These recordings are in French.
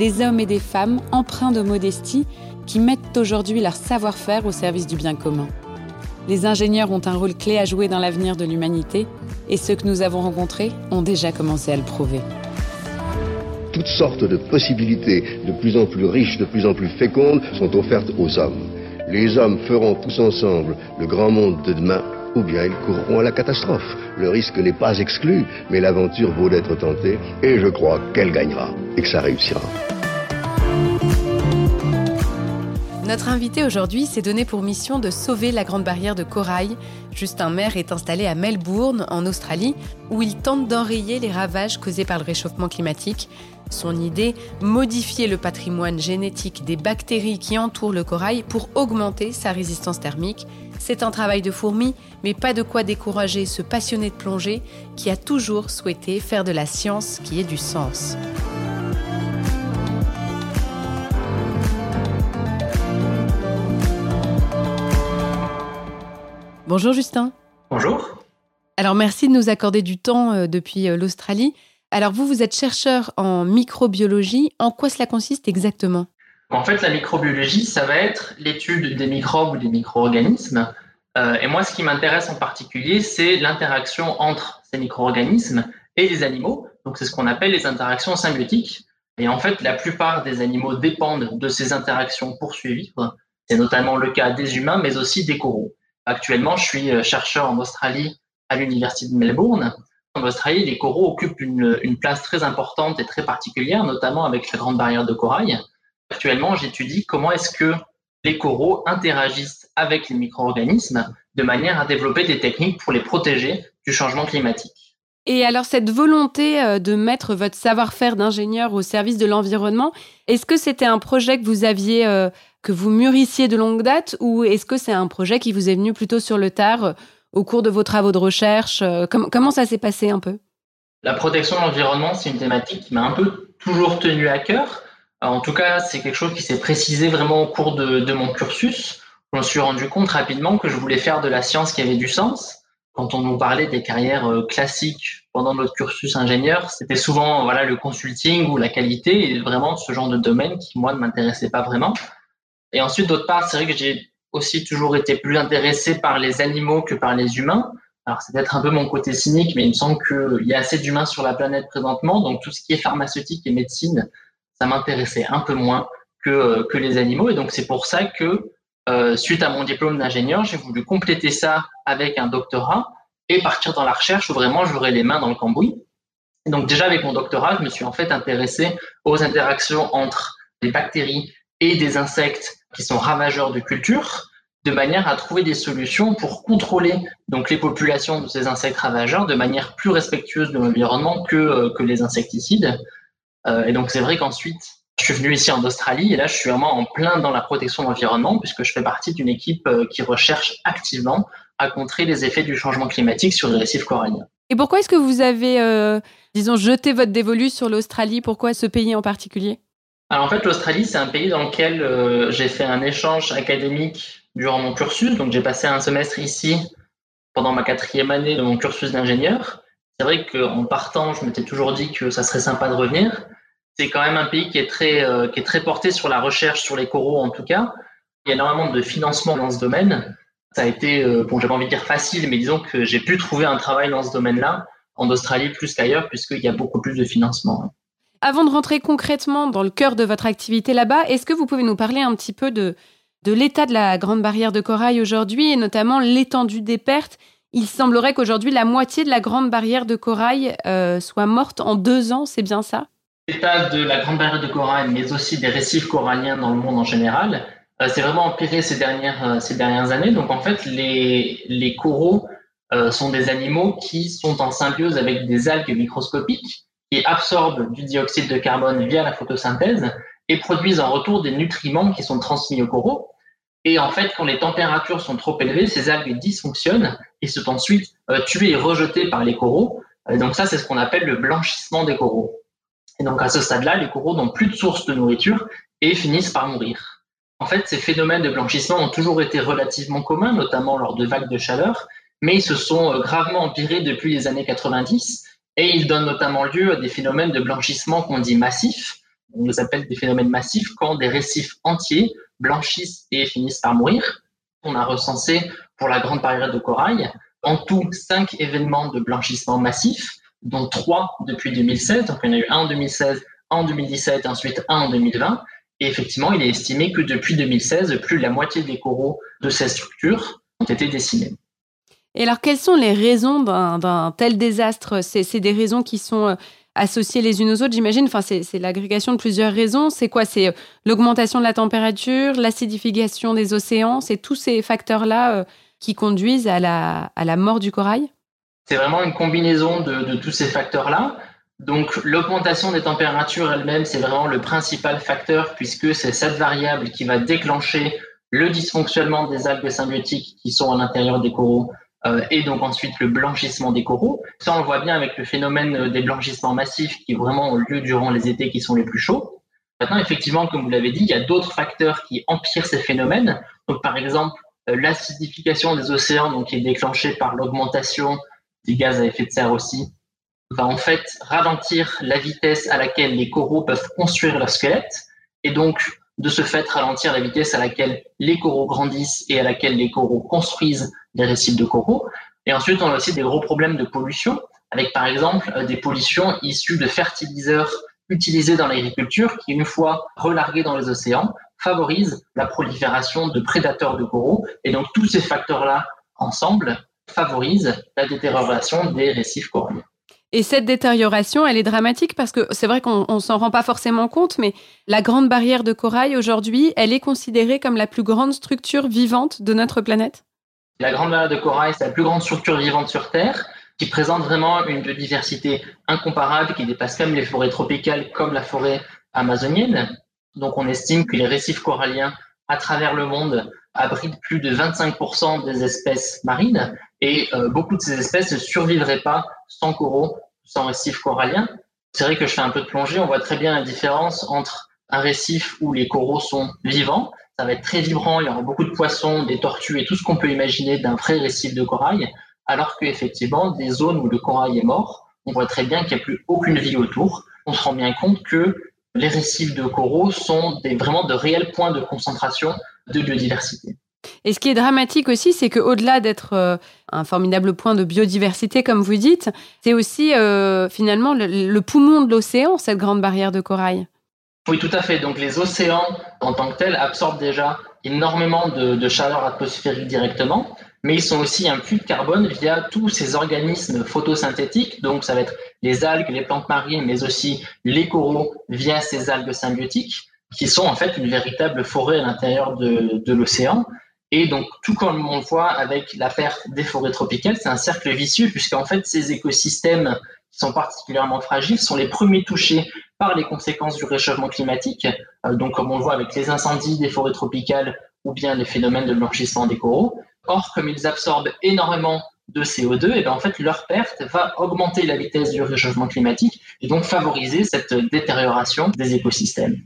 Des hommes et des femmes empreints de modestie qui mettent aujourd'hui leur savoir-faire au service du bien commun. Les ingénieurs ont un rôle clé à jouer dans l'avenir de l'humanité et ceux que nous avons rencontrés ont déjà commencé à le prouver. Toutes sortes de possibilités de plus en plus riches, de plus en plus fécondes sont offertes aux hommes. Les hommes feront tous ensemble le grand monde de demain ou bien ils courront à la catastrophe. Le risque n'est pas exclu, mais l'aventure vaut d'être tentée et je crois qu'elle gagnera et que ça réussira. Notre invité aujourd'hui s'est donné pour mission de sauver la grande barrière de corail. Justin Maire est installé à Melbourne, en Australie, où il tente d'enrayer les ravages causés par le réchauffement climatique. Son idée, modifier le patrimoine génétique des bactéries qui entourent le corail pour augmenter sa résistance thermique. C'est un travail de fourmi, mais pas de quoi décourager ce passionné de plongée qui a toujours souhaité faire de la science qui ait du sens. Bonjour Justin. Bonjour. Alors merci de nous accorder du temps euh, depuis euh, l'Australie. Alors vous, vous êtes chercheur en microbiologie. En quoi cela consiste exactement? En fait, la microbiologie, ça va être l'étude des microbes ou des micro-organismes. Euh, et moi, ce qui m'intéresse en particulier, c'est l'interaction entre ces micro-organismes et les animaux. Donc c'est ce qu'on appelle les interactions symbiotiques. Et en fait, la plupart des animaux dépendent de ces interactions pour survivre. C'est notamment le cas des humains, mais aussi des coraux. Actuellement, je suis euh, chercheur en Australie à l'Université de Melbourne. En Australie, les coraux occupent une, place très importante et très particulière, notamment avec la grande barrière de corail. Actuellement, j'étudie comment est-ce que les coraux interagissent avec les micro-organismes de manière à développer des techniques pour les protéger du changement climatique. Et alors cette volonté euh, de mettre votre savoir-faire d'ingénieur au service de l'environnement, est-ce que c'était un projet que vous aviez euh, que vous mûrissiez de longue date ou est-ce que c'est un projet qui vous est venu plutôt sur le tard euh, au cours de vos travaux de recherche euh, Comment ça s'est passé un peu? La protection de l'environnement, c'est une thématique qui m'a un peu toujours tenu à cœur. en tout cas, c'est quelque chose qui s'est précisé vraiment au cours de, mon cursus. Je me suis rendu compte rapidement que je voulais faire de la science qui avait du sens. Quand on nous parlait des carrières euh, classiques pendant notre cursus ingénieur, c'était souvent voilà le consulting ou la qualité et vraiment ce genre de domaine qui moi ne m'intéressait pas vraiment. Et ensuite, d'autre part, c'est vrai que j'ai aussi toujours été plus intéressé par les animaux que par les humains. Alors, c'est peut-être un peu mon côté cynique, mais il me semble qu'il y a assez d'humains sur la planète présentement. Donc, tout ce qui est pharmaceutique et médecine, ça m'intéressait un peu moins que, que les animaux. Et donc, c'est pour ça que, euh, suite à mon diplôme d'ingénieur, j'ai voulu compléter ça avec un doctorat et partir dans la recherche où vraiment j'aurais les mains dans le cambouis. donc, déjà, avec mon doctorat, je me suis en fait intéressé aux interactions entre les bactéries et des insectes qui sont ravageurs de culture, de manière à trouver des solutions pour contrôler donc les populations de ces insectes ravageurs de manière plus respectueuse de l'environnement que, euh, que les insecticides. Euh, et donc c'est vrai qu'ensuite, je suis venu ici en Australie et là je suis vraiment en plein dans la protection de l'environnement puisque je fais partie d'une équipe euh, qui recherche activement à contrer les effets du changement climatique sur les récifs coralliens. Et pourquoi est-ce que vous avez, disons, jeté votre dévolu sur l'Australie? Pourquoi ce pays en particulier? Alors en fait, l'Australie, c'est un pays dans lequel euh, j'ai fait un échange académique durant mon cursus. Donc j'ai passé un semestre ici pendant ma quatrième année de mon cursus d'ingénieur. C'est vrai qu'en partant, je m'étais toujours dit que ça serait sympa de revenir. C'est quand même un pays qui est très euh, qui est très porté sur la recherche sur les coraux en tout cas. Il y a énormément de financement dans ce domaine. Ça a été, euh, bon, j'ai pas envie de dire facile, mais disons que j'ai pu trouver un travail dans ce domaine-là en Australie plus qu'ailleurs, puisqu'il y a beaucoup plus de financement. Avant de rentrer concrètement dans le cœur de votre activité là-bas, est-ce que vous pouvez nous parler un petit peu de, de l'état de la grande barrière de corail aujourd'hui et notamment l'étendue des pertes? Il semblerait qu'aujourd'hui la moitié de la grande barrière de corail euh, soit morte en deux ans, c'est bien ça? L'état de la grande barrière de corail, mais aussi des récifs coralliens dans le monde en général, euh, c'est vraiment empiré ces dernières, euh, ces dernières années. Donc en fait, les, les coraux sont des animaux qui sont en symbiose avec des algues microscopiques qui absorbent du dioxyde de carbone via la photosynthèse et produisent en retour des nutriments qui sont transmis aux coraux. Et en fait, quand les températures sont trop élevées, ces algues dysfonctionnent et sont ensuite euh, tuées et rejetées par les coraux. Euh, donc ça, c'est ce qu'on appelle le blanchissement des coraux. Et donc à ce stade-là, les coraux n'ont plus de source de nourriture et finissent par mourir. En fait, ces phénomènes de blanchissement ont toujours été relativement communs, notamment lors de vagues de chaleur, mais ils se sont euh, gravement empirés depuis les années 90 et ils donnent notamment lieu à des phénomènes de blanchissement qu'on dit massifs, on les appelle des phénomènes massifs quand des récifs entiers blanchissent et finissent par mourir. On a recensé pour la grande barrière de corail en tout cinq événements de blanchissement massif, dont trois depuis 2016. Donc, il y en a eu un en 2016, un en 2017, ensuite un en 2020. Et effectivement, il est estimé que depuis 2016, plus de la moitié des coraux de ces structures ont été décimés. Et alors, quelles sont les raisons d'un tel désastre? C'est des raisons qui sont euh, associées les unes aux autres, j'imagine? Enfin, c'est l'agrégation de plusieurs raisons. C'est quoi? C'est euh, l'augmentation de la température, l'acidification des océans? C'est tous ces facteurs-là euh, qui conduisent à la, mort du corail? C'est vraiment une combinaison de, de tous ces facteurs-là. Donc, l'augmentation des températures elle-même, c'est vraiment le principal facteur puisque c'est cette variable qui va déclencher le dysfonctionnement des algues symbiotiques qui sont à l'intérieur des coraux euh, et donc ensuite le blanchissement des coraux. Ça, on le voit bien avec le phénomène euh, des blanchissements massifs qui vraiment ont lieu durant les étés qui sont les plus chauds. Maintenant, effectivement, comme vous l'avez dit, il y a d'autres facteurs qui empirent ces phénomènes. Donc, par exemple, euh, l'acidification des océans, donc qui est déclenchée par l'augmentation des gaz à effet de serre aussi, va en fait ralentir la vitesse à laquelle les coraux peuvent construire leur squelette et donc de ce fait ralentir la vitesse à laquelle les coraux grandissent et à laquelle les coraux construisent des récifs de coraux. Et ensuite, on a aussi des gros problèmes de pollution, avec par exemple euh, des pollutions issues de fertiliseurs utilisés dans l'agriculture qui, une fois relargués dans les océans, favorisent la prolifération de prédateurs de coraux. Et donc, tous ces facteurs-là, ensemble, favorisent la détérioration des récifs coralliens. Et cette détérioration, elle est dramatique parce que c'est vrai qu'on s'en rend pas forcément compte, mais la grande barrière de corail aujourd'hui, elle est considérée comme la plus grande structure vivante de notre planète La grande barrière de corail, c'est la plus grande structure vivante sur Terre qui présente vraiment une biodiversité incomparable qui dépasse même les forêts tropicales comme la forêt amazonienne. Donc on estime que les récifs coralliens à travers le monde abritent plus de 25% des espèces marines et euh, beaucoup de ces espèces ne survivraient pas sans coraux, sans récifs coralliens. C'est vrai que je fais un peu de plongée, on voit très bien la différence entre un récif où les coraux sont vivants, ça va être très vibrant, il y aura beaucoup de poissons, des tortues et tout ce qu'on peut imaginer d'un vrai récif de corail, alors qu'effectivement, des zones où le corail est mort, on voit très bien qu'il n'y a plus aucune vie autour. On se rend bien compte que les récifs de coraux sont des, vraiment de réels points de concentration de biodiversité. Et ce qui est dramatique aussi, c'est qu'au-delà d'être euh, un formidable point de biodiversité, comme vous dites, c'est aussi euh, finalement le, poumon de l'océan, cette grande barrière de corail. Oui, tout à fait. Donc les océans, en tant que tels, absorbent déjà énormément de, chaleur atmosphérique directement, mais ils sont aussi un puits de carbone via tous ces organismes photosynthétiques. Donc ça va être les algues, les plantes marines, mais aussi les coraux via ces algues symbiotiques qui sont en fait une véritable forêt à l'intérieur de l'océan. Et donc, tout comme on le voit avec la perte des forêts tropicales, c'est un cercle vicieux, puisqu'en fait, ces écosystèmes qui sont particulièrement fragiles sont les premiers touchés par les conséquences du réchauffement climatique. Euh, donc, comme on le voit avec les incendies des forêts tropicales ou bien les phénomènes de blanchissement des coraux. Or, comme ils absorbent énormément de CO2, et bien en fait, leur perte va augmenter la vitesse du réchauffement climatique et donc favoriser cette détérioration des écosystèmes.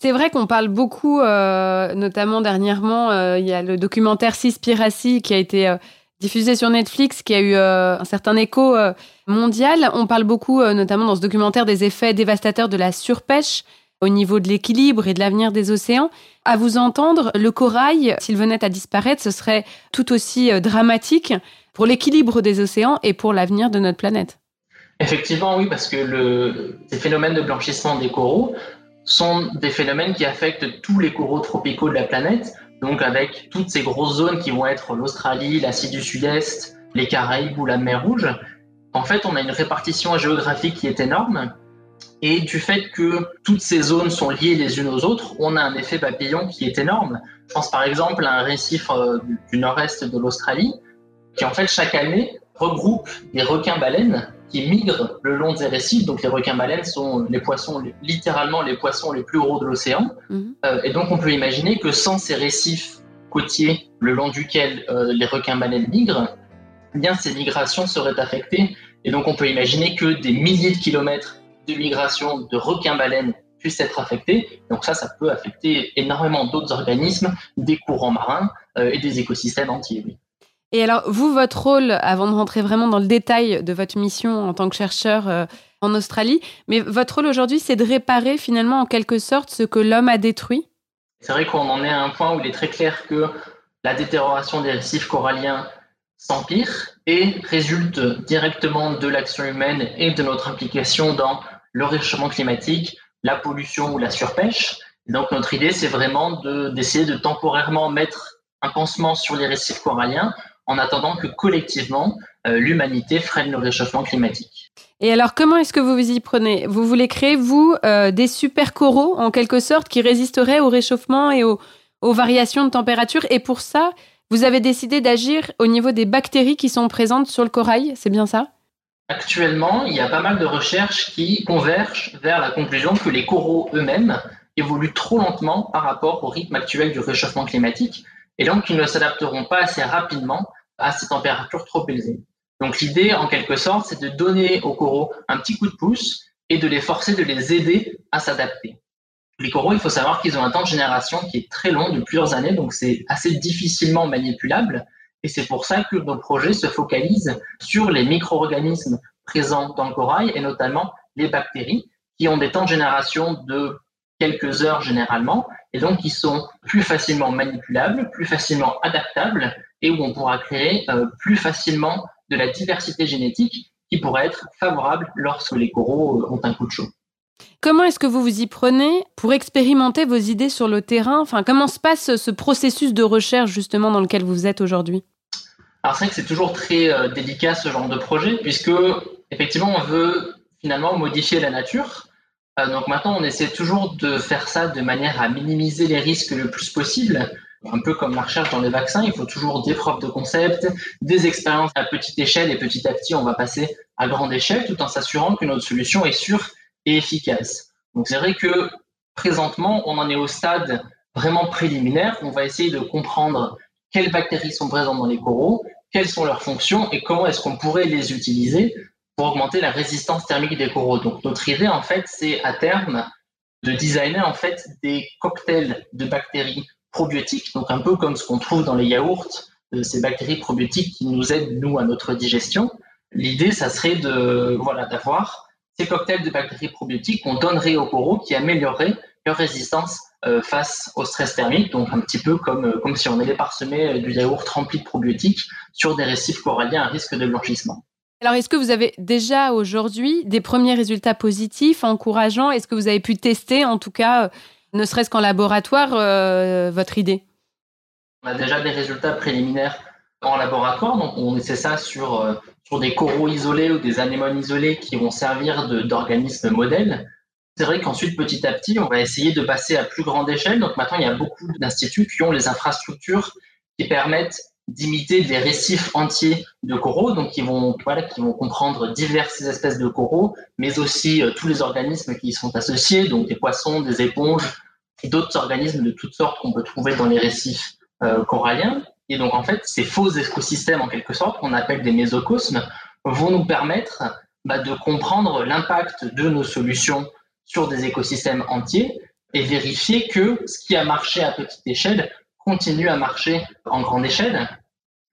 C'est vrai qu'on parle beaucoup, euh, notamment dernièrement, euh, il y a le documentaire Seaspiracy qui a été euh, diffusé sur Netflix, qui a eu un certain écho mondial. On parle beaucoup, notamment dans ce documentaire, des effets dévastateurs de la surpêche au niveau de l'équilibre et de l'avenir des océans. À vous entendre, le corail, s'il venait à disparaître, ce serait tout aussi dramatique pour l'équilibre des océans et pour l'avenir de notre planète. Effectivement, oui, parce que le, ces phénomènes de blanchissement des coraux sont des phénomènes qui affectent tous les coraux tropicaux de la planète. donc avec toutes ces grosses zones qui vont être l'Australie, l'Asie du Sud-Est, les Caraïbes ou la mer Rouge, en fait, on a une répartition géographique qui est énorme. Et du fait que toutes ces zones sont liées les unes aux autres, on a un effet papillon qui est énorme. Je pense par exemple à un récif euh, du nord-est de l'Australie, qui en fait chaque année regroupe des requins-baleines qui migrent le long des récifs. Donc les requins-baleines sont les poissons, littéralement les poissons les plus gros de l'océan. Mhm. Euh, et donc on peut imaginer que sans ces récifs côtiers le long duquel euh, les requins-baleines migrent, eh bien ces migrations seraient affectées. Et donc on peut imaginer que des milliers de kilomètres de migration de requins-baleines puissent être affectés. Donc ça, ça peut affecter énormément d'autres organismes, des courants marins euh, et des écosystèmes entiers. Et alors, vous, votre rôle, avant de rentrer vraiment dans le détail de votre mission en tant que chercheur euh, en Australie, mais votre rôle aujourd'hui, c'est de réparer finalement en quelque sorte ce que l'homme a détruit? C'est vrai qu'on en est à un point où il est très clair que la détérioration des récifs coralliens s'empire et résulte directement de l'action humaine et de notre implication dans le réchauffement climatique, la pollution ou la surpêche. donc notre idée, c'est vraiment d'essayer de temporairement mettre un pansement sur les récifs coralliens en attendant que collectivement, euh, l'humanité freine le réchauffement climatique. Et alors, comment est-ce que vous vous y prenez? Vous voulez créer, vous, euh, des super coraux, en quelque sorte, qui résisteraient au réchauffement et aux, aux variations de température? Et pour ça, vous avez décidé d'agir au niveau des bactéries qui sont présentes sur le corail, c'est bien ça? Actuellement, il y a pas mal de recherches qui convergent vers la conclusion que les coraux eux-mêmes évoluent trop lentement par rapport au rythme actuel du réchauffement climatique et donc ils ne s'adapteront pas assez rapidement à ces températures trop élevées. Donc l'idée, en quelque sorte, c'est de donner aux coraux un petit coup de pouce et de les forcer, de les aider à s'adapter. Les coraux, il faut savoir qu'ils ont un temps de génération qui est très long, de plusieurs années, donc c'est assez difficilement manipulable. Et c'est pour ça que nos projets se focalisent sur les micro-organismes présents dans le corail et notamment les bactéries qui ont des temps de génération de quelques heures généralement, et donc qui sont plus facilement manipulables, plus facilement adaptables, et où on pourra créer euh, plus facilement de la diversité génétique qui pourrait être favorable lorsque les coraux euh, ont un coup de chaud. Comment est-ce que vous vous y prenez pour expérimenter vos idées sur le terrain? Enfin, comment se passe ce processus de recherche justement dans lequel vous êtes aujourd'hui? Alors c'est vrai que c'est toujours très euh, délicat ce genre de projet puisque effectivement on veut finalement modifier la nature donc maintenant, on essaie toujours de faire ça de manière à minimiser les risques le plus possible. Un peu comme la recherche dans les vaccins, il faut toujours des preuves de concept, des expériences à petite échelle et petit à petit, on va passer à grande échelle tout en s'assurant que notre solution est sûre et efficace. Donc c'est vrai que présentement, on en est au stade vraiment préliminaire. On va essayer de comprendre quelles bactéries sont présentes dans les coraux, quelles sont leurs fonctions et comment est-ce qu'on pourrait les utiliser pour augmenter la résistance thermique des coraux. Donc notre idée en fait, c'est à terme de designer en fait des cocktails de bactéries probiotiques, donc un peu comme ce qu'on trouve dans les yaourts, euh, ces bactéries probiotiques qui nous aident nous à notre digestion. L'idée, ça serait de voilà d'avoir ces cocktails de bactéries probiotiques qu'on donnerait aux coraux qui amélioreraient leur résistance euh, face au stress thermique, donc un petit peu comme, euh, comme si on allait parsemer du yaourt rempli de probiotiques sur des récifs coralliens à risque de blanchissement. Alors, est-ce que vous avez déjà aujourd'hui des premiers résultats positifs, encourageants? Est-ce que vous avez pu tester, en tout cas, euh, ne serait-ce qu'en laboratoire, euh, votre idée? On a déjà des résultats préliminaires en laboratoire, donc on essaie ça sur, euh, sur des coraux isolés ou des anémones isolées qui vont servir d'organismes modèles. C'est vrai qu'ensuite, petit à petit, on va essayer de passer à plus grande échelle. Donc maintenant, il y a beaucoup d'instituts qui ont les infrastructures qui permettent d'imiter des récifs entiers de coraux, donc qui vont, voilà, qui vont comprendre diverses espèces de coraux, mais aussi euh, tous les organismes qui y sont associés, donc des poissons, des éponges, d'autres organismes de toutes sortes qu'on peut trouver dans les récifs euh, coralliens. Et donc en fait, ces faux écosystèmes, en quelque sorte, qu'on appelle des mésocosmes, vont nous permettre bah, de comprendre l'impact de nos solutions sur des écosystèmes entiers et vérifier que ce qui a marché à petite échelle continue à marcher en grande échelle.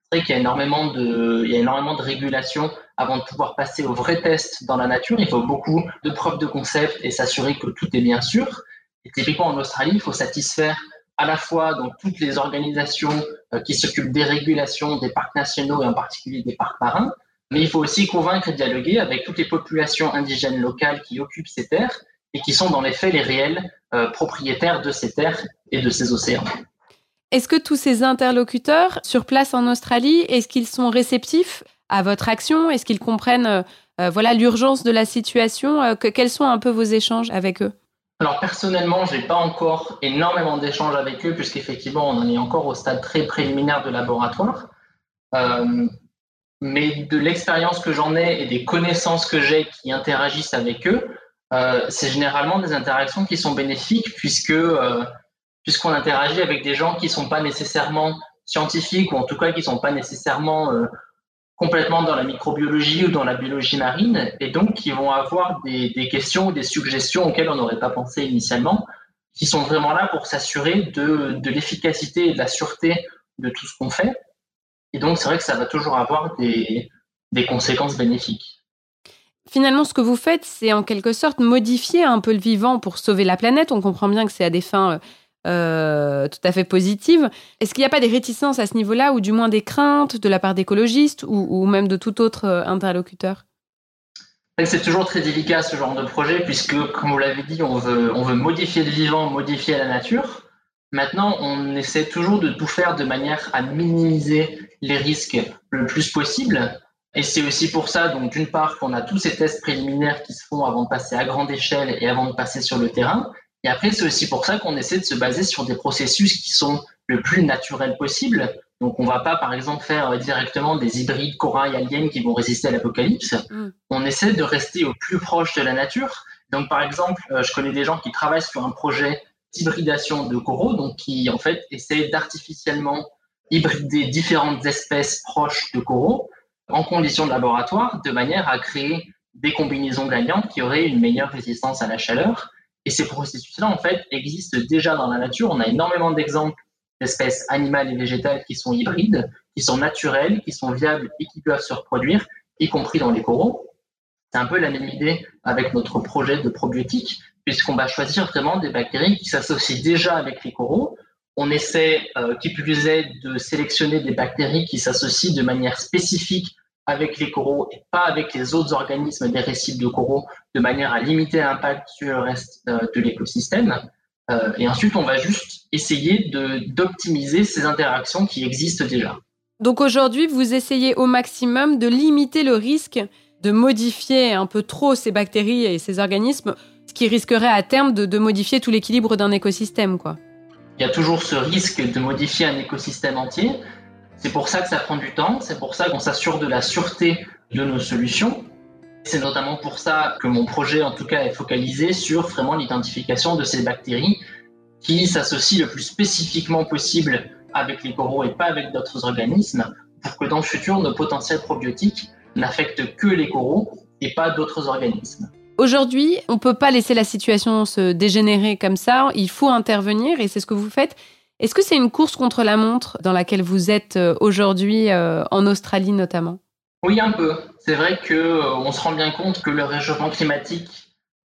C'est vrai qu'il y a énormément de, il y a énormément de régulation avant de pouvoir passer au vrai test dans la nature. Il faut beaucoup de preuves de concept et s'assurer que tout est bien sûr. Et typiquement en Australie, il faut satisfaire à la fois donc toutes les organisations euh, qui s'occupent des régulations des parcs nationaux et en particulier des parcs marins, mais il faut aussi convaincre et dialoguer avec toutes les populations indigènes locales qui occupent ces terres et qui sont dans les faits les réels euh, propriétaires de ces terres et de ces océans. Est-ce que tous ces interlocuteurs sur place en Australie, est-ce qu'ils sont réceptifs à votre action? Est-ce qu'ils comprennent euh, euh, voilà l'urgence de la situation? Euh, Quels sont un peu vos échanges avec eux? Alors personnellement, je n'ai pas encore énormément d'échanges avec eux, puisqu'effectivement, on en est encore au stade très préliminaire de laboratoire. mais de l'expérience que j'en ai et des connaissances que j'ai qui interagissent avec eux, c'est généralement des interactions qui sont bénéfiques, puisque puisqu'on interagit avec des gens qui ne sont pas nécessairement scientifiques ou en tout cas qui ne sont pas nécessairement euh, complètement dans la microbiologie ou dans la biologie marine et donc qui vont avoir des, questions ou des suggestions auxquelles on n'aurait pas pensé initialement, qui sont vraiment là pour s'assurer de, l'efficacité et de la sûreté de tout ce qu'on fait. Et donc c'est vrai que ça va toujours avoir des, des conséquences bénéfiques. Finalement, ce que vous faites, c'est en quelque sorte modifier un peu le vivant pour sauver la planète. On comprend bien que c'est à des fins euh, tout à fait positive. Est-ce qu'il n'y a pas des réticences à ce niveau-là, ou du moins des craintes de la part d'écologistes ou, même de tout autre euh, interlocuteur? C'est toujours très délicat ce genre de projet puisque, comme vous l'avez dit, on veut, on veut modifier le vivant, modifier la nature. Maintenant, on essaie toujours de tout faire de manière à minimiser les risques le plus possible. Et c'est aussi pour ça, donc d'une part, qu'on a tous ces tests préliminaires qui se font avant de passer à grande échelle et avant de passer sur le terrain. Et après, c'est aussi pour ça qu'on essaie de se baser sur des processus qui sont le plus naturels possible. Donc, on ne va pas, par exemple, faire euh, directement des hybrides corail aliens qui vont résister à l'apocalypse. Mm. On essaie de rester au plus proche de la nature. Donc, par exemple, euh, je connais des gens qui travaillent sur un projet d'hybridation de coraux, donc qui, en fait, essaient d'artificiellement hybrider différentes espèces proches de coraux en conditions de laboratoire, de manière à créer des combinaisons gagnantes qui auraient une meilleure résistance à la chaleur et ces processus-là, en fait, existent déjà dans la nature. On a énormément d'exemples d'espèces animales et végétales qui sont hybrides, qui sont naturelles, qui sont viables et qui peuvent se reproduire, y compris dans les coraux. C'est un peu la même idée avec notre projet de probiotique, puisqu'on va choisir vraiment des bactéries qui s'associent déjà avec les coraux. On essaie, euh, qui plus est, de sélectionner des bactéries qui s'associent de manière spécifique avec les coraux et pas avec les autres organismes des récifs de coraux de manière à limiter l'impact sur le reste euh, de l'écosystème. Euh, et ensuite, on va juste essayer d'optimiser ces interactions qui existent déjà. Donc aujourd'hui, vous essayez au maximum de limiter le risque de modifier un peu trop ces bactéries et ces organismes, ce qui risquerait à terme de, de modifier tout l'équilibre d'un écosystème. Quoi. Il y a toujours ce risque de modifier un écosystème entier, c'est pour ça que ça prend du temps, c'est pour ça qu'on s'assure de la sûreté de nos solutions. C'est notamment pour ça que mon projet, en tout cas, est focalisé sur vraiment l'identification de ces bactéries qui s'associent le plus spécifiquement possible avec les coraux et pas avec d'autres organismes, pour que dans le futur, nos potentiels probiotiques n'affectent que les coraux et pas d'autres organismes. Aujourd'hui, on ne peut pas laisser la situation se dégénérer comme ça, il faut intervenir et c'est ce que vous faites. Est-ce que c'est une course contre la montre dans laquelle vous êtes euh, aujourd'hui euh, en Australie notamment? Oui, un peu. C'est vrai qu'on euh, se rend bien compte que le réchauffement climatique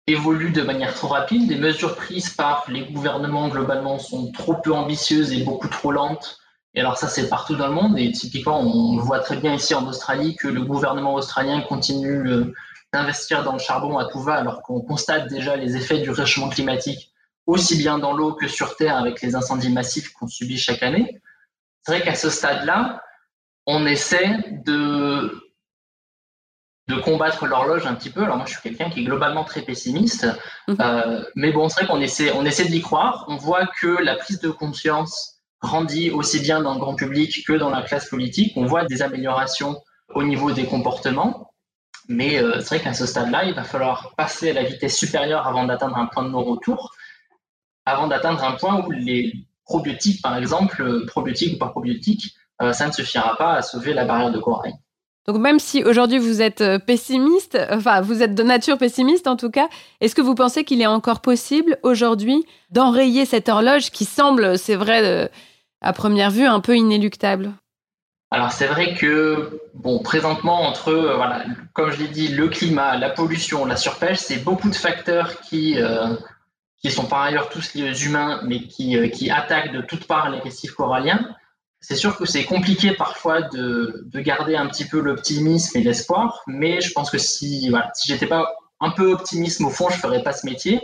évolue de manière trop rapide. Les mesures prises par les gouvernements globalement sont trop peu ambitieuses et beaucoup trop lentes. Et alors ça, c'est partout dans le monde. Et typiquement, on voit très bien ici en Australie que le gouvernement australien continue d'investir dans le charbon à tout va, alors qu'on constate déjà les effets du réchauffement climatique aussi bien dans l'eau que sur Terre avec les incendies massifs qu'on subit chaque année. C'est vrai qu'à ce stade-là, on essaie de, de combattre l'horloge un petit peu. Alors moi, je suis quelqu'un qui est globalement très pessimiste, mhm. euh, mais bon, c'est vrai qu'on essaie, on essaie d'y croire. On voit que la prise de conscience grandit aussi bien dans le grand public que dans la classe politique. On voit des améliorations au niveau des comportements. Mais euh, c'est vrai qu'à ce stade-là, il va falloir passer à la vitesse supérieure avant d'atteindre un point de non-retour avant d'atteindre un point où les probiotiques, par exemple, euh, probiotiques ou pas probiotiques, euh, ça ne suffira pas à sauver la barrière de corail. Donc même si aujourd'hui vous êtes euh, pessimiste, enfin vous êtes de nature pessimiste en tout cas, est-ce que vous pensez qu'il est encore possible aujourd'hui d'enrayer cette horloge qui semble, c'est vrai, à première vue, un peu inéluctable? Alors c'est vrai que bon présentement entre voilà comme je l'ai dit le climat, la pollution, la surpêche, c'est beaucoup de facteurs qui qui sont par ailleurs tous les humains, mais qui, euh, qui attaquent de toutes parts les récifs coralliens. C'est sûr que c'est compliqué parfois de, de, garder un petit peu l'optimisme et l'espoir, mais je pense que si, voilà, si j'étais pas un peu optimiste au fond, je ferais pas ce métier.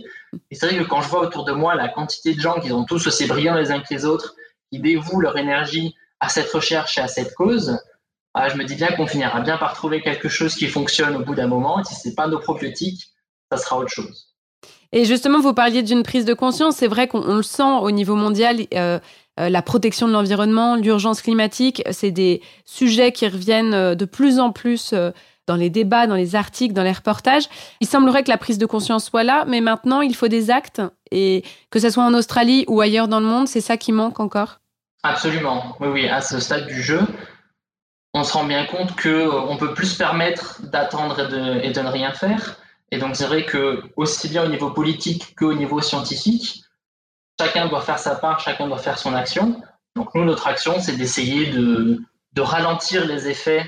Et c'est vrai que quand je vois autour de moi la quantité de gens qui sont tous aussi brillants les uns que les autres, qui dévouent leur énergie à cette recherche et à cette cause, ah, je me dis bien qu'on finira bien par trouver quelque chose qui fonctionne au bout d'un moment. Et si ce n'est pas nos probiotiques, ça sera autre chose. Et justement, vous parliez d'une prise de conscience. C'est vrai qu'on le sent au niveau mondial. Euh, euh, la protection de l'environnement, l'urgence climatique, c'est des sujets qui reviennent euh, de plus en plus dans les débats, dans les articles, dans les reportages. Il semblerait que la prise de conscience soit là, mais maintenant, il faut des actes. Et que ce soit en Australie ou ailleurs dans le monde, c'est ça qui manque encore? Absolument. Oui, oui, à ce stade du jeu, on se rend bien compte qu'on peut plus se permettre d'attendre et de, ne rien faire. Et donc, c'est vrai que, aussi bien au niveau politique qu'au niveau scientifique, chacun doit faire sa part, chacun doit faire son action. Donc, nous, notre action, c'est d'essayer de, ralentir les effets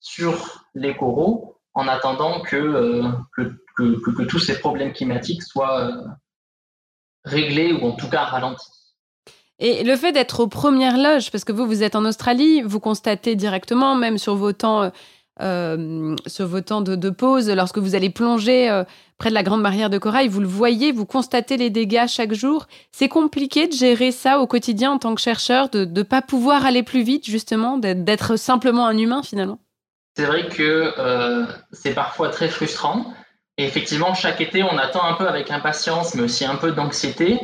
sur les coraux en attendant que, euh, que, tous ces problèmes climatiques soient euh, réglés ou en tout cas ralentis. Et le fait d'être aux premières loges, parce que vous, vous êtes en Australie, vous constatez directement, même sur vos temps, euh, vos temps de, pause, lorsque vous allez plonger près de la grande barrière de corail, vous le voyez, vous constatez les dégâts chaque jour. C'est compliqué de gérer ça au quotidien en tant que chercheur, de ne pas pouvoir aller plus vite, justement, d'être simplement un humain finalement? C'est vrai que euh, c'est parfois très frustrant. Et effectivement, chaque été, on attend un peu avec impatience, mais aussi un peu d'anxiété.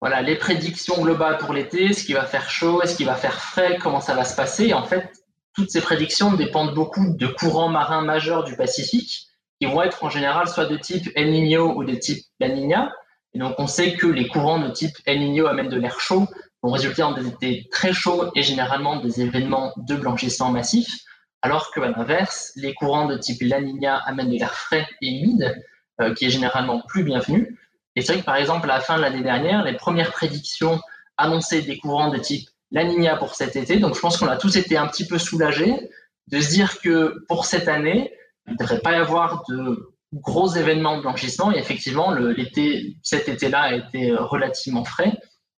Voilà, les prédictions globales pour l'été, ce qui va faire chaud, est-ce qu'il va faire frais, comment ça va se passer? En fait, toutes ces prédictions dépendent beaucoup de courants marins majeurs du Pacifique, qui vont être en général soit de type El Niño ou de type La Niña. Et donc, on sait que les courants de type El Niño amènent de l'air chaud, vont résulter en des étés très chauds et généralement des événements de blanchissement massif alors qu'à l'inverse, les courants de type La Nina amènent de l'air frais et humide, euh, qui est généralement plus bienvenu. Et c'est vrai que par exemple, à la fin de l'année dernière, les premières prédictions annonçaient des courants de type La Nina pour cet été. Donc je pense qu'on a tous été un petit peu soulagés de se dire que pour cette année, il ne devrait pas y avoir de gros événements de blanchissement. Et effectivement, l'été, cet été-là a été relativement frais.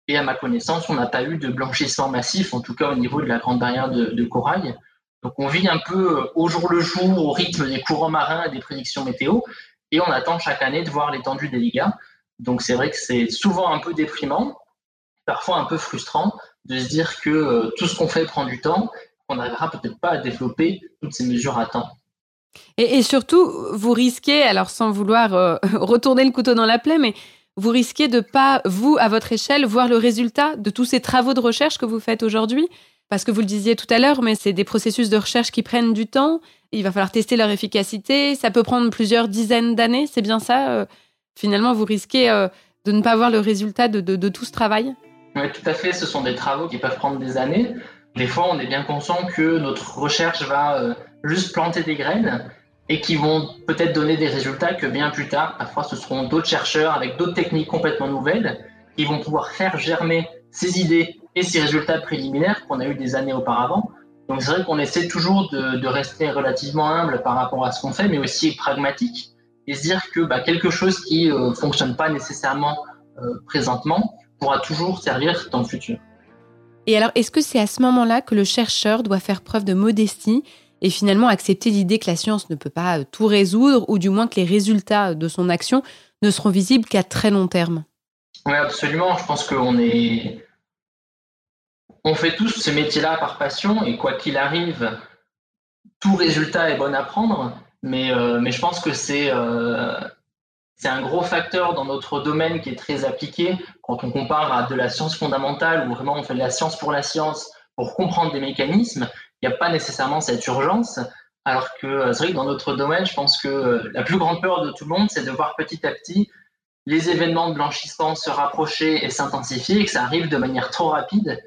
Et à ma connaissance, on n'a pas eu de blanchissement massif, en tout cas au niveau de la grande barrière de corail. Donc on vit un peu euh, au jour le jour, au rythme des courants marins et des prédictions météo, et on attend chaque année de voir l'étendue des dégâts. Donc c'est vrai que c'est souvent un peu déprimant, parfois un peu frustrant de se dire que euh, tout ce qu'on fait prend du temps, qu'on n'arrivera peut-être pas à développer toutes ces mesures à temps. Et, surtout, vous risquez, alors sans vouloir euh, retourner le couteau dans la plaie, mais vous risquez de pas, vous, à votre échelle, voir le résultat de tous ces travaux de recherche que vous faites aujourd'hui parce que vous le disiez tout à l'heure, mais c'est des processus de recherche qui prennent du temps. Il va falloir tester leur efficacité. Ça peut prendre plusieurs dizaines d'années. C'est bien ça euh, Finalement, vous risquez de ne pas voir le résultat de, tout ce travail Oui, tout à fait. Ce sont des travaux qui peuvent prendre des années. Des fois, on est bien conscient que notre recherche va euh, juste planter des graines et qui vont peut-être donner des résultats que bien plus tard, parfois, ce seront d'autres chercheurs avec d'autres techniques complètement nouvelles qui vont pouvoir faire germer ces idées et ces résultats préliminaires qu'on a eu des années auparavant. Donc c'est vrai qu'on essaie toujours de, rester relativement humble par rapport à ce qu'on fait, mais aussi pragmatique et se dire que bah, quelque chose qui ne euh, fonctionne pas nécessairement euh, présentement pourra toujours servir dans le futur. Et alors, est-ce que c'est à ce moment-là que le chercheur doit faire preuve de modestie et finalement accepter l'idée que la science ne peut pas tout résoudre, ou du moins que les résultats de son action ne seront visibles qu'à très long terme? Oui, absolument. Je pense qu'on est on fait tous ce métier-là par passion et quoi qu'il arrive, tout résultat est bon à prendre. Mais, euh, mais je pense que c'est euh, c'est un gros facteur dans notre domaine qui est très appliqué quand on compare à de la science fondamentale où vraiment on fait de la science pour la science pour comprendre des mécanismes. Il n'y a pas nécessairement cette urgence. Alors que euh, c'est vrai que dans notre domaine, je pense que la plus grande peur de tout le monde, c'est de voir petit à petit les événements de blanchissement se rapprocher et s'intensifier et que ça arrive de manière trop rapide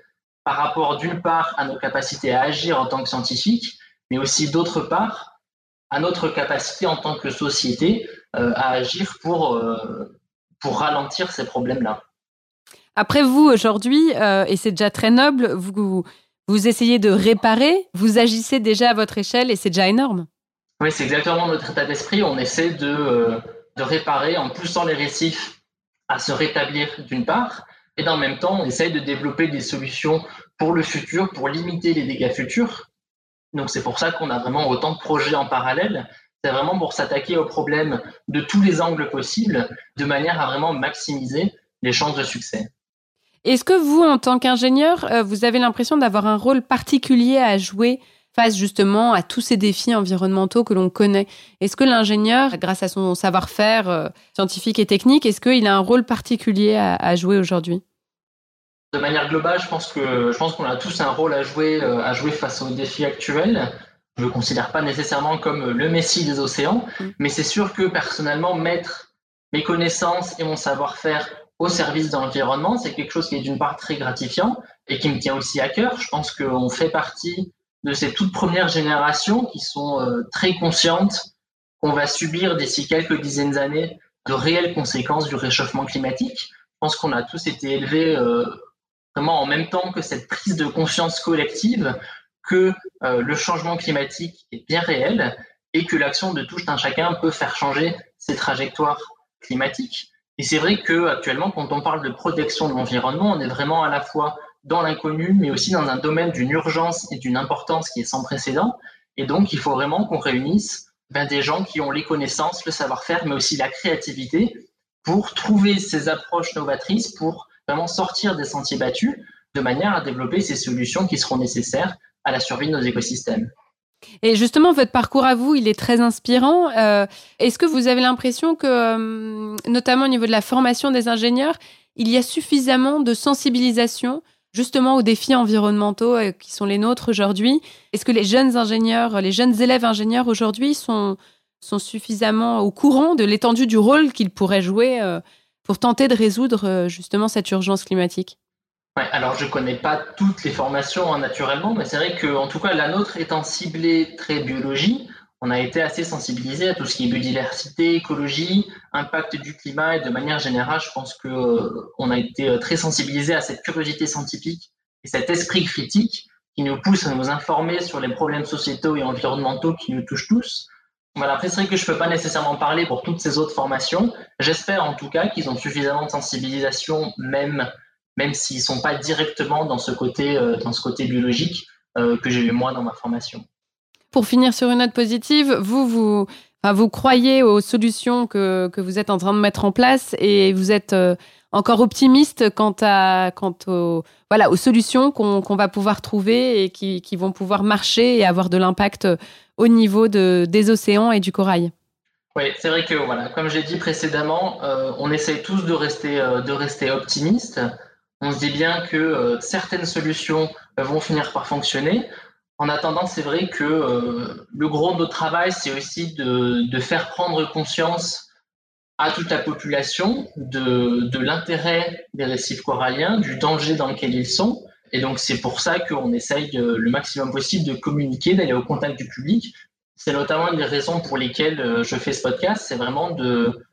par rapport d'une part à nos capacités à agir en tant que scientifiques, mais aussi d'autre part à notre capacité en tant que société euh, à agir pour, euh, pour ralentir ces problèmes-là. Après vous, aujourd'hui, euh, et c'est déjà très noble, vous, vous essayez de réparer, vous agissez déjà à votre échelle et c'est déjà énorme. Oui, c'est exactement notre état d'esprit. On essaie de, de réparer en poussant les récifs à se rétablir d'une part, et dans le même temps, on essaye de développer des solutions pour le futur, pour limiter les dégâts futurs. Donc c'est pour ça qu'on a vraiment autant de projets en parallèle. C'est vraiment pour s'attaquer aux problèmes de tous les angles possibles, de manière à vraiment maximiser les chances de succès. Est-ce que vous, en tant qu'ingénieur, euh, vous avez l'impression d'avoir un rôle particulier à jouer face justement à tous ces défis environnementaux que l'on connaît? Est-ce que l'ingénieur, grâce à son savoir-faire euh, scientifique et technique, est-ce qu'il a un rôle particulier à, jouer aujourd'hui? De manière globale, je pense que je pense qu'on a tous un rôle à jouer euh, à jouer face aux défis actuels. Je ne me considère pas nécessairement comme le messie des océans, mm. mais c'est sûr que personnellement mettre mes connaissances et mon savoir-faire au service de l'environnement, c'est quelque chose qui est d'une part très gratifiant et qui me tient aussi à cœur. Je pense qu'on fait partie de ces toutes premières générations qui sont euh, très conscientes qu'on va subir d'ici quelques dizaines d'années de réelles conséquences du réchauffement climatique. Je pense qu'on a tous été élevés euh, vraiment en même temps que cette prise de conscience collective que euh, le changement climatique est bien réel et que l'action de tout un chacun peut faire changer ces trajectoires climatiques. Et c'est vrai que actuellement, quand on parle de protection de l'environnement, on est vraiment à la fois dans l'inconnu, mais aussi dans un domaine d'une urgence et d'une importance qui est sans précédent. Et donc, il faut vraiment qu'on réunisse ben, des gens qui ont les connaissances, le savoir-faire, mais aussi la créativité pour trouver ces approches novatrices, pour vraiment sortir des sentiers battus, de manière à développer ces solutions qui seront nécessaires à la survie de nos écosystèmes. Et justement, votre parcours à vous, il est très inspirant. Euh, est-ce que vous avez l'impression que, euh, notamment au niveau de la formation des ingénieurs, il y a suffisamment de sensibilisation justement aux défis environnementaux euh, qui sont les nôtres aujourd'hui? Est-ce que les jeunes ingénieurs, les jeunes élèves ingénieurs aujourd'hui sont, sont suffisamment au courant de l'étendue du rôle qu'ils pourraient jouer pour tenter de résoudre justement cette urgence climatique? Alors je ne connais pas toutes les formations hein, naturellement, mais c'est vrai qu'en tout cas la nôtre étant ciblée très biologie, on a été assez sensibilisé à tout ce qui est biodiversité, écologie, impact du climat et de manière générale, je pense qu'on euh, a été euh, très sensibilisé à cette curiosité scientifique et cet esprit critique qui nous pousse à nous informer sur les problèmes sociétaux et environnementaux qui nous touchent tous. Voilà, après, c'est vrai que je ne peux pas nécessairement parler pour toutes ces autres formations. J'espère en tout cas qu'ils ont suffisamment de sensibilisation, même même s'ils sont pas directement dans ce côté, euh, dans ce côté biologique euh, que j'ai eu moi dans ma formation. Pour finir sur une note positive, vous, vous, enfin, vous croyez aux solutions que, que, vous êtes en train de mettre en place et vous êtes euh, encore optimiste quant, à, quant aux, voilà, aux solutions qu'on va pouvoir trouver et qui, qui, vont pouvoir marcher et avoir de l'impact au niveau de, des océans et du corail? Oui, c'est vrai que voilà, comme j'ai dit précédemment, on essaye tous de rester, de rester optimiste on se dit bien que euh, certaines solutions euh, vont finir par fonctionner. En attendant, c'est vrai que euh, le gros de notre travail, c'est aussi de, faire prendre conscience à toute la population de, l'intérêt des récifs coralliens, du danger dans lequel ils sont. Et donc, c'est pour ça qu'on essaye le maximum possible de communiquer, d'aller au contact du public. C'est notamment une des raisons pour lesquelles je fais ce podcast, c'est vraiment de,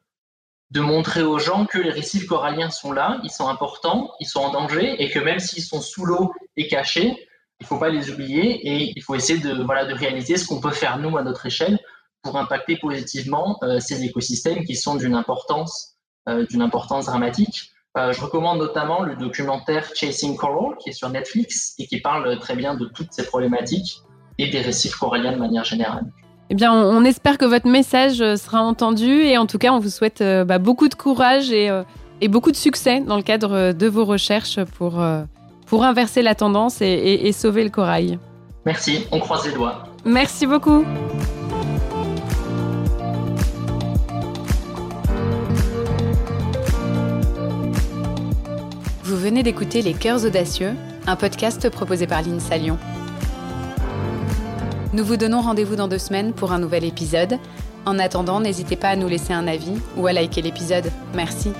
de montrer aux gens que les récifs coralliens sont là, ils sont importants, ils sont en danger et que même s'ils sont sous l'eau et cachés, il ne faut pas les oublier et il faut essayer de, voilà, de réaliser ce qu'on peut faire nous à notre échelle pour impacter positivement euh, ces écosystèmes qui sont d'une importance, euh, d'une importance dramatique. Euh, je recommande notamment le documentaire Chasing Coral qui est sur Netflix et qui parle très bien de toutes ces problématiques et des récifs coralliens de manière générale. Eh bien, on, espère que votre message euh, sera entendu et en tout cas, on vous souhaite euh, bah, beaucoup de courage euh, et, beaucoup de succès dans le cadre de vos recherches pour, pour inverser la tendance et, sauver le corail. Merci, on croise les doigts. Merci beaucoup. Vous venez d'écouter Les Cœurs Audacieux, un podcast proposé par l'INSA Lyon. Nous vous donnons rendez-vous dans deux semaines pour un nouvel épisode. En attendant, n'hésitez pas à nous laisser un avis ou à liker l'épisode. Merci.